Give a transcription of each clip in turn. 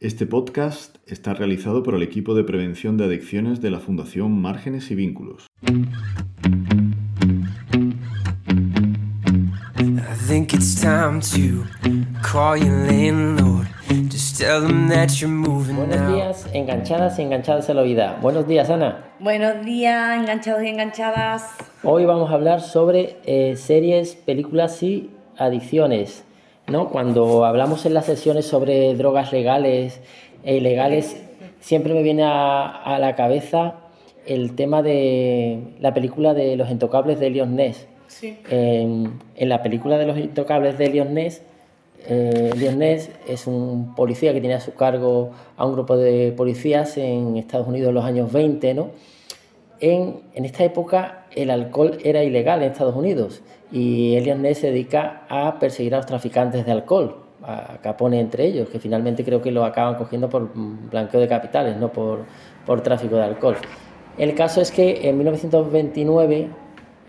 Este podcast está realizado por el equipo de prevención de adicciones de la Fundación Márgenes y Vínculos. Buenos días, enganchadas y enganchadas a la vida. Buenos días, Ana. Buenos días, enganchados y enganchadas. Hoy vamos a hablar sobre eh, series, películas y adicciones. ¿No? Cuando hablamos en las sesiones sobre drogas legales e ilegales, siempre me viene a, la cabeza el tema de la película de Los Intocables de Leon Ness. En, la película de Los Intocables de Leon Ness, eh, Leon Ness es un policía que tiene a su cargo a un grupo de policías en Estados Unidos en los años 20, ¿no? En, en esta época el alcohol era ilegal en Estados Unidos y Elian Ness se dedica a perseguir a los traficantes de alcohol, acá pone entre ellos, que finalmente creo que lo acaban cogiendo por blanqueo de capitales, no por, por tráfico de alcohol. El caso es que en 1929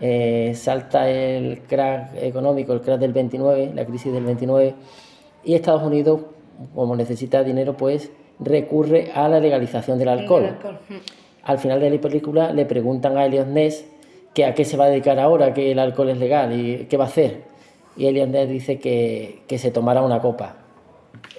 eh, salta el crack económico, el crack del 29, la crisis del 29, y Estados Unidos, como necesita dinero, pues recurre a la legalización del alcohol. Al final de la película le preguntan a Eliot Ness que a qué se va a dedicar ahora, que el alcohol es legal y qué va a hacer. Y Elian dice que, que, se tomará una copa.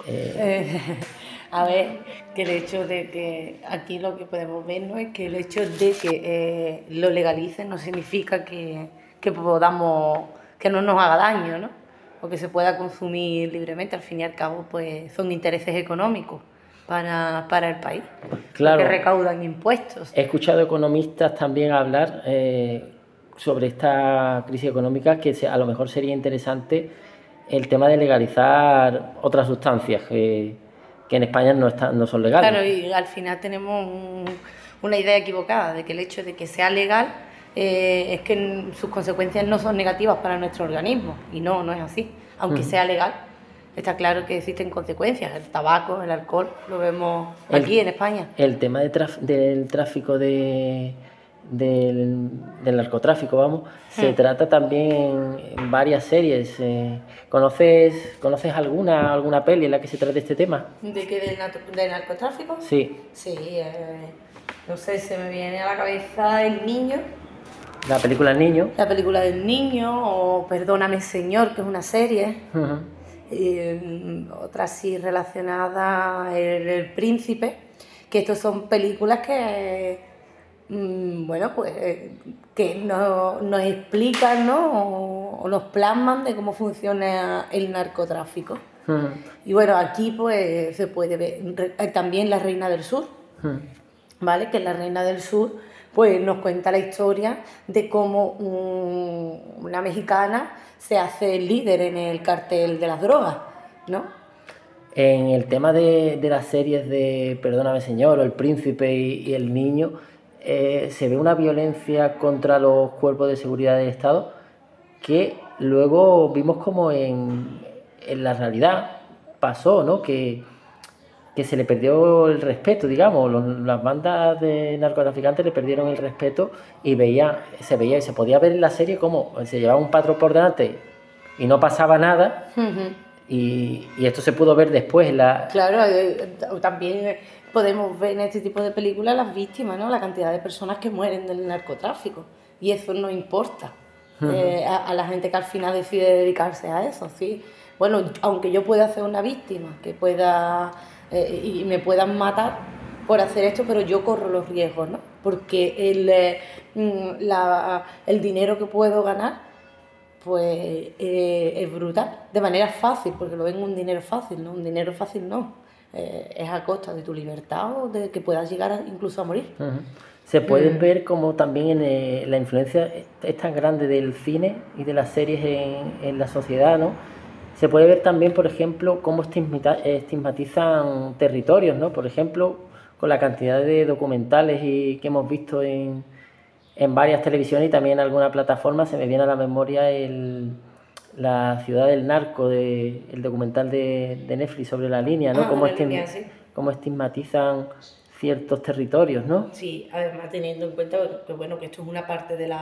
Eh, a ver, que el hecho de que aquí lo que podemos ver no es que el hecho de que eh, lo legalicen no significa que, que, podamos, que no nos haga daño, ¿no? O que se pueda consumir libremente. Al fin y al cabo, pues son intereses económicos para, para el país. Claro. Que recaudan impuestos. He escuchado economistas también hablar eh, sobre esta crisis económica que a lo mejor sería interesante el tema de legalizar otras sustancias que, que en España no, están, no son legales. Claro, y al final tenemos una idea equivocada de que el hecho de que sea legal eh, es que sus consecuencias no son negativas para nuestro organismo. Y no, no es así. Aunque sea legal, está claro que existen consecuencias. El tabaco, el alcohol, lo vemos aquí en España. El tema de del tráfico de, del, narcotráfico, vamos, se hmm. trata también en varias series. Eh, ¿Conoces, ¿Conoces alguna, alguna peli en la que se trata este tema? ¿De qué? ¿Del, narcotráfico? Sí. Sí, eh, no sé, se me viene a la cabeza El Niño. La película El Niño. La película del Niño, o Perdóname Señor, que es una serie. Eh, otra sí relacionada el, el, Príncipe, que estos son películas que, mm, bueno, pues que nos explican ¿no? o, nos plasman de cómo funciona el narcotráfico. Y bueno, aquí pues se puede ver eh, también La Reina del Sur, ¿vale? Que La Reina del Sur pues nos cuenta la historia de cómo una mexicana se hace líder en el cartel de las drogas, ¿no? En el tema de, las series de Perdóname Señor o El Príncipe y, El Niño, eh, se ve una violencia contra los cuerpos de seguridad del Estado que luego vimos como en, en la realidad pasó, ¿no? Que, que se le perdió el respeto, digamos, las bandas de narcotraficantes le perdieron el respeto y veía, se veía y se podía ver en la serie como se llevaba un patrón por delante y no pasaba nada. y, esto se pudo ver después en la... Claro, eh, también podemos ver en este tipo de películas las víctimas, ¿no? La cantidad de personas que mueren del narcotráfico. Y eso no importa eh, a, a, la gente que al final decide dedicarse a eso, ¿sí? Bueno, aunque yo pueda ser una víctima, que pueda eh, y me puedan matar por hacer esto, pero yo corro los riesgos, ¿no? Porque el, eh, mm, el dinero que puedo ganar, pues eh, es brutal, de manera fácil, porque lo ven un dinero fácil, ¿no? Un dinero fácil no, es a costa de tu libertad o de que puedas llegar incluso a morir. Se puede mm. ver como también en, la influencia es tan grande del cine y de las series en, en la sociedad, ¿no? Se puede ver también, por ejemplo, cómo estigmatizan territorios, ¿no? Por ejemplo, con la cantidad de documentales y que hemos visto en, varias televisiones y también en alguna plataforma, se me viene a la memoria el, la ciudad del narco, el documental de, Netflix sobre la línea, ¿no? Ah, cómo, estigmatizan ciertos territorios, ¿no? Sí, además teniendo en cuenta que bueno que esto es una parte de la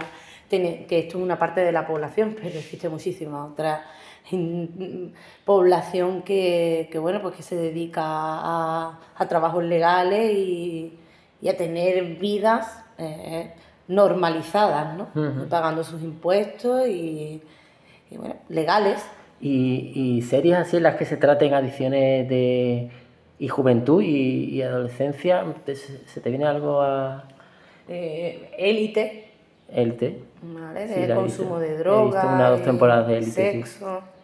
que esto es una parte de la población, pero existe muchísima otra población que, bueno pues que se dedica a, trabajos legales y, a tener vidas eh, normalizadas, ¿no? Pagando sus impuestos y, bueno, legales. Y, y series así en las que se traten adicciones de y juventud y, adolescencia, ¿se te viene algo a...? Eh, élite. élite. Vale, de consumo de drogas. una dos temporadas de élite. Sexo. Sí.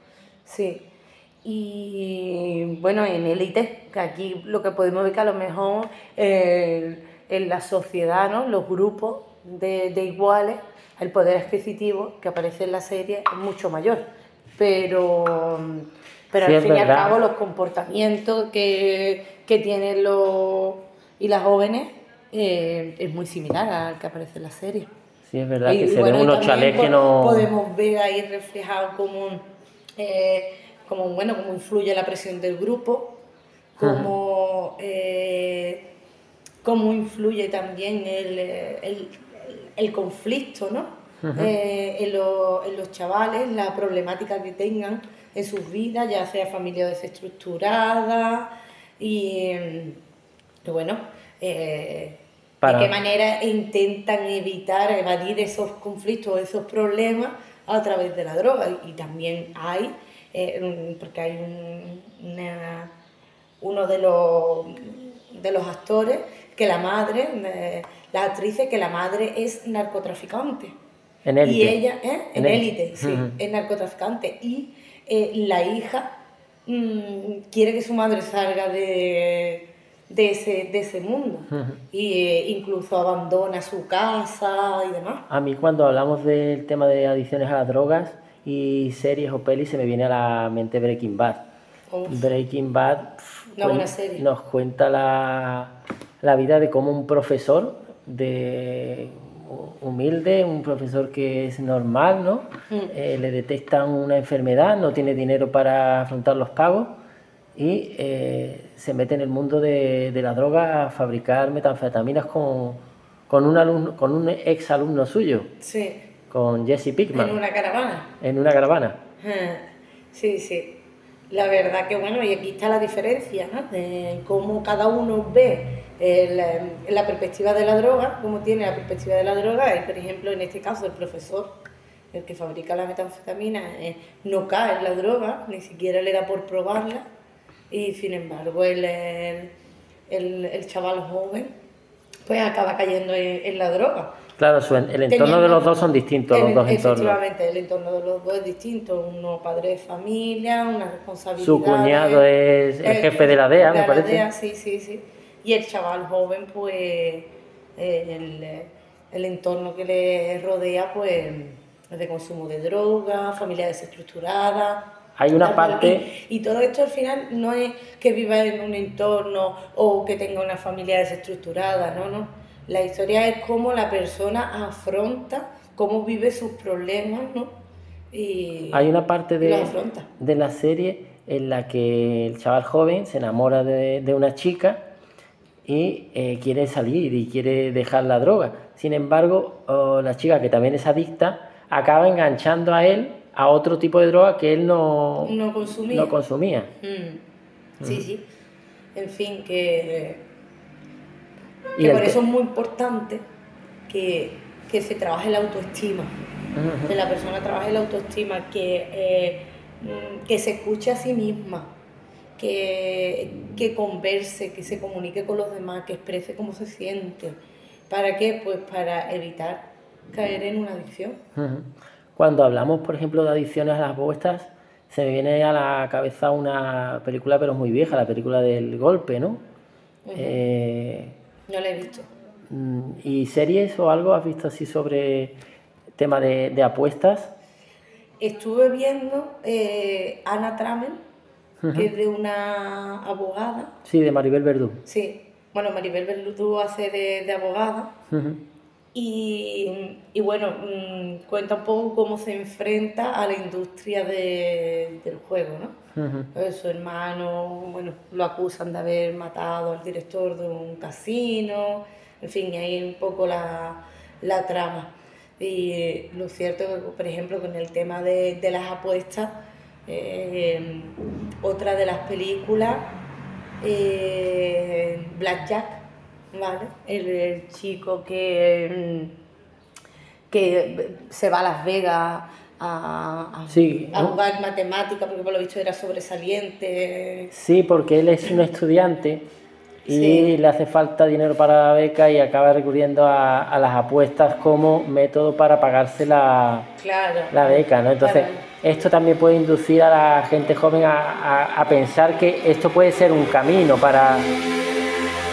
Y bueno, en élite, que aquí lo que podemos ver que a lo mejor eh, en la sociedad, ¿no? los grupos de, de iguales, el poder adquisitivo que aparece en la serie es mucho mayor. Pero pero al fin y al cabo los comportamientos que, que tienen los y las jóvenes eh, es muy similar al que aparece en la serie. Sí, es verdad, que se ven unos chalés que no... Podemos ver ahí reflejado cómo, eh, como, bueno, cómo influye la presión del grupo, cómo, eh, cómo influye también el, el, el conflicto ¿no? en, en los chavales, la problemática que tengan en sus vidas, ya sea familia desestructurada y, bueno, eh, de qué manera intentan evitar, evadir esos conflictos, esos problemas a través de la droga. Y, también hay, eh, porque hay uno de los, de los actores que la madre, eh, la actriz, que la madre es narcotraficante. En élite. Y ella, en élite, sí, es narcotraficante. Y eh, la hija mm, quiere que su madre salga de, de, ese, de ese mundo y eh, incluso abandona su casa y demás. A mí cuando hablamos del tema de adicciones a las drogas y series o pelis se me viene a la mente Breaking Bad. Breaking Bad nos cuenta la, la vida de cómo un profesor de humilde, un profesor que es normal, ¿no? Mm. Eh, le detectan una enfermedad, no tiene dinero para afrontar los pagos y eh, se mete en el mundo de, la droga a fabricar metanfetaminas con, con, un, alumno, con un ex alumno suyo. Sí. Con Jesse Pickman. En una caravana. En una caravana. Sí, sí. La verdad que bueno, y aquí está la diferencia, ¿no? De cómo cada uno ve el, la perspectiva de la droga, cómo tiene la perspectiva de la droga, y por ejemplo en este caso el profesor, el que fabrica la metanfetamina, eh, no cae en la droga, ni siquiera le da por probarla, y sin embargo el, el, el chaval joven pues acaba cayendo en, la droga. Claro, el entorno de los dos son distintos, los dos entornos. Efectivamente, el entorno de los dos es distinto. Uno padre de familia, una responsabilidad. Su cuñado es el, jefe de la DEA, me parece. DEA, sí, sí, sí y el chaval joven, pues el, el, entorno que le rodea, pues es de consumo de droga, familia desestructurada. Hay una parte... Y, todo esto al final no es que viva en un entorno o que tenga una familia desestructurada, no, no. La historia es cómo la persona afronta, cómo vive sus problemas, ¿no? Y, Hay una parte de, de la serie en la que el chaval joven se enamora de, de una chica y eh, quiere salir y quiere dejar la droga. Sin embargo, la chica que también es adicta acaba enganchando a él a otro tipo de droga que él no, no consumía. No consumía. Mm. Sí, sí. En fin, que, que por eso es muy importante que, que, se trabaje la autoestima, que la persona trabaje la autoestima, que, eh, que se escuche a sí misma que, que converse, que se comunique con los demás, que exprese cómo se siente. ¿Para qué? Pues para evitar caer en una adicción. Cuando hablamos, por ejemplo, de adicciones a las apuestas, se me viene a la cabeza una película, pero muy vieja, la película del golpe, ¿no? Eh, no la he visto. Mm, ¿Y series o algo has visto así sobre tema de, apuestas? Estuve viendo eh, Ana Tramen, que es de una abogada. Sí, de Maribel Verdú. Sí, bueno, Maribel Verdú hace de, de abogada Y, y bueno, mm, cuenta un poco cómo se enfrenta a la industria de- del juego, ¿no? Pues Su hermano, bueno, lo acusan de haber matado al director de un casino, en fin, y ahí un poco la, la trama. Y lo cierto es que, por ejemplo, con el tema de, de las apuestas, eh, otra de las películas, eh, Blackjack, ¿vale? El, el chico que, mm, que se va a Las Vegas a, a- Sí, a ¿no? jugar matemática, porque por lo visto era sobresaliente. Sí, porque él es un estudiante y Sí. le hace falta dinero para la beca y acaba recurriendo a, a las apuestas como método para pagarse la, Claro. la beca, ¿no? Entonces, Claro. esto también puede inducir a la gente joven a, a- a pensar que esto puede ser un camino para,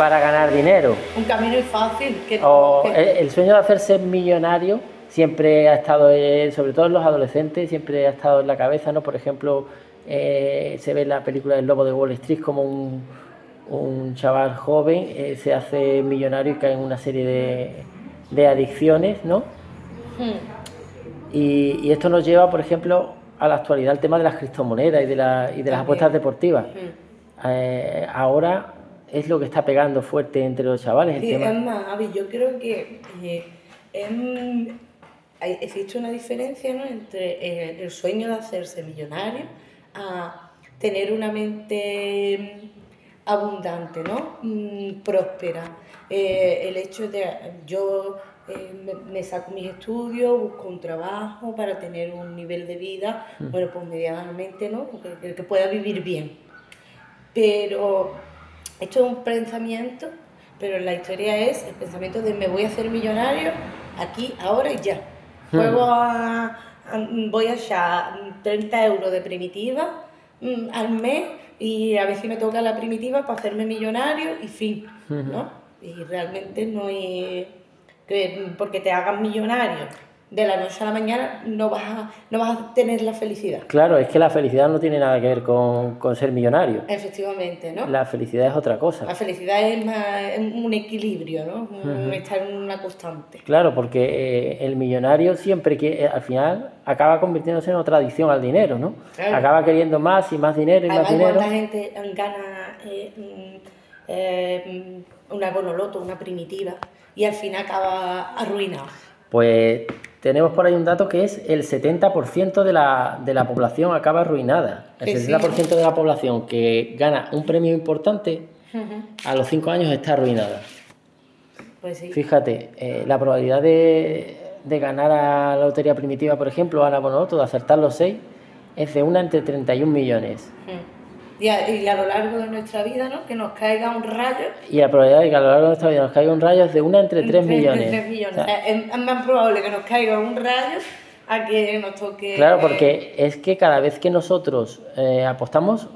para ganar dinero. Un camino fácil. Que, O el, el sueño de hacerse millonario siempre ha estado, eh, sobre todo en los adolescentes, siempre ha estado en la cabeza, ¿no? Por ejemplo, eh, se ve en la película El Lobo de Wall Street como un, un chaval joven eh, se hace millonario y cae en una serie de, de adicciones, ¿no? Hmm. Y, y esto nos lleva, por ejemplo, a la actualidad, el tema de las criptomonedas y de, la- y de las apuestas deportivas. Hmm. Eh, ahora es lo que está pegando fuerte entre los chavales, el Sí, tema. es más, Avi, yo creo que eh, em, hay- existe una diferencia ¿no? entre eh, el sueño de hacerse millonario a tener una mente mm, abundante, ¿no? Mm, próspera. Eh, el hecho de yo eh, me, me saco mis estudios, busco un trabajo para tener un nivel de vida, bueno, pues medianamente, ¿no? Que, que pueda vivir bien. Pero esto es un pensamiento, pero la historia es el pensamiento de me voy a hacer millonario aquí, ahora y ya. Juego a, a- voy a echar 30 euros de primitiva mm, al mes y a ver si me toca la primitiva para hacerme millonario y fin, ¿no? Y realmente no es que porque te hagas millonario de la noche a la mañana no vas a, no vas a tener la felicidad. Claro, es que la felicidad no tiene nada que ver con, con ser millonario. Efectivamente, ¿no? La felicidad es otra cosa. La felicidad es, más- un equilibrio, ¿no? Estar en una constante. Claro, porque eh, el millonario siempre que al final acaba convirtiéndose en otra adicción al dinero, ¿no? Claro. Acaba queriendo más y más dinero y más dinero. cuánta gente gana eh, eh, mm, una bonoloto, una primitiva, y al final acaba arruinado. Pues tenemos por ahí un dato que es el 70% de la, de la población acaba arruinada. El Que sí. 70% de la población que gana un premio importante a los 5 años está arruinada. Pues sí. Fíjate, eh, la probabilidad de, de ganar a la lotería primitiva, por ejemplo, a la Bonoto, de acertar los 6, es de una entre 31 millones. Y a, y a lo largo de nuestra vida, ¿no? Que nos caiga un rayo. Y la probabilidad de que a lo largo de nuestra vida nos caiga un rayo es de una entre 3 entre- millones. tres millones. O sea, es, es más probable que nos caiga un rayo a que nos toque. claro, porque es que cada vez que nosotros eh, apostamos,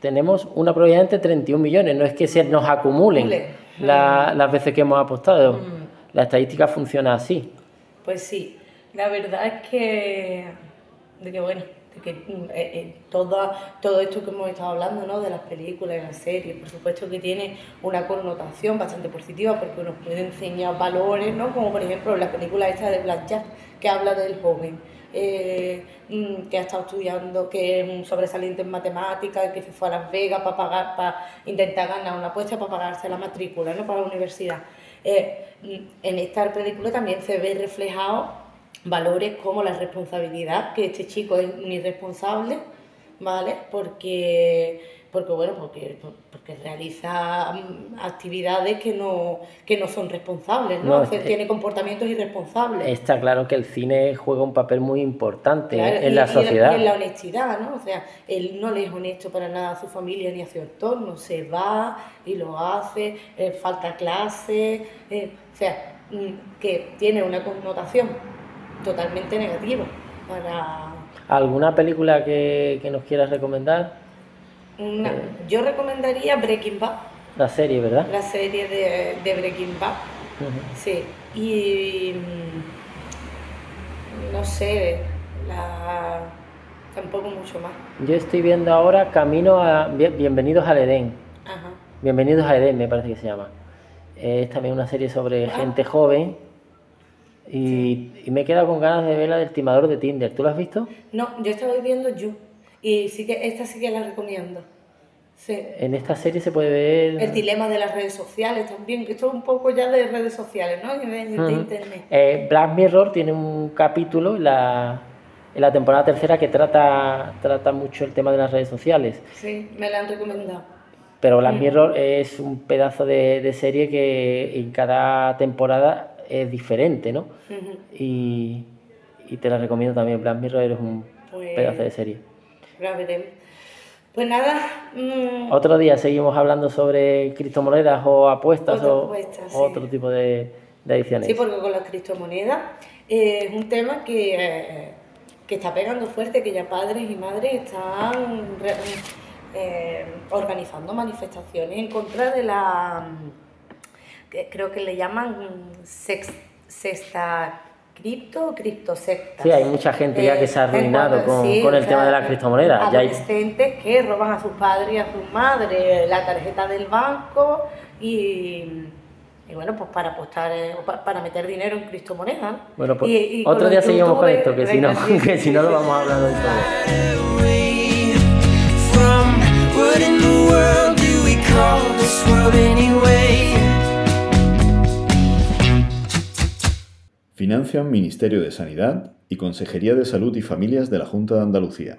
tenemos una probabilidad entre 31 millones. No es que se nos acumulen Acumule. la- las veces que hemos apostado. La estadística funciona así. Pues sí, la verdad es que, de que bueno, que eh, eh, todo, esto que hemos estado hablando, ¿no? de las películas y las series, por supuesto que tiene una connotación bastante positiva porque nos puede enseñar valores, ¿no? como por ejemplo la película esta de Blackjack, que habla del joven. eh, mm, que ha estado estudiando, que es un sobresaliente en matemáticas, que se fue a Las Vegas para pagar, para intentar ganar una apuesta para pagarse la matrícula, ¿no? para la universidad. Eh, mm, en esta película también se ve reflejado valores como la responsabilidad, que este chico es un irresponsable, ¿vale? Porque, porque bueno, porque, porque realiza mm, actividades que no, que no son responsables, ¿no? No, Hace- eh, tiene comportamientos irresponsables. Está claro que el cine juega un papel muy importante Claro, en y- la y sociedad. En la honestidad, ¿no? O sea, él no le es honesto para nada a su familia ni a su entorno, se va y lo hace, eh, falta clase, eh, o sea, mm, que tiene una connotación totalmente negativa para ¿Alguna película que, que nos quieras recomendar? una... Eh. Yo recomendaría Breaking Bad, La serie, ¿verdad? la serie de, de Breaking Bad, sí, y mm, no sé, la... tampoco mucho más. Yo estoy viendo ahora Camino a... Bien- Bienvenidos al Edén. Ajá. Bienvenidos a Edén, me parece que se llama. Es también una serie sobre Ah. gente joven Y, y, me he quedado con ganas de ver la del timador de Tinder. ¿Tú la has visto? No, yo estaba viendo You. Y sí que esta sí que la recomiendo. Sí. En esta serie se puede ver... El dilema de las redes sociales también, que esto es un poco ya de redes sociales, ¿no? De, de internet. Eh, Black Mirror tiene un capítulo en la, en la temporada tercera que trata, trata mucho el tema de las redes sociales. Sí, me la han recomendado. Pero Black Mirror es un pedazo de, de, serie que en cada temporada es diferente, ¿no? y, y, te la recomiendo también. Black Mirror es un Pues- pedazo de serie. Pues nada, mm, Otro día seguimos hablando sobre criptomonedas o apuestas o sí. otro tipo de, de adiciones. sí, porque con las criptomonedas eh, es un tema que, eh, que está pegando fuerte, que ya padres y madres están eh, organizando manifestaciones en contra de la, creo que le llaman sex- sexta cripto o criptosecta. Sí, hay mucha gente ya que se ha arruinado con- con el tema de las criptomonedas. Ya hay- Adolescentes que roban a sus padres y a sus madres la tarjeta del banco y, y bueno, pues para apostar, eh, para meter dinero en criptomonedas. ¿no? Bueno, pues Y- y otro día seguimos con esto, que si no, sí, que si no lo vamos hablando de todo. Financian Ministerio de Sanidad y Consejería de Salud y Familias de la Junta de Andalucía.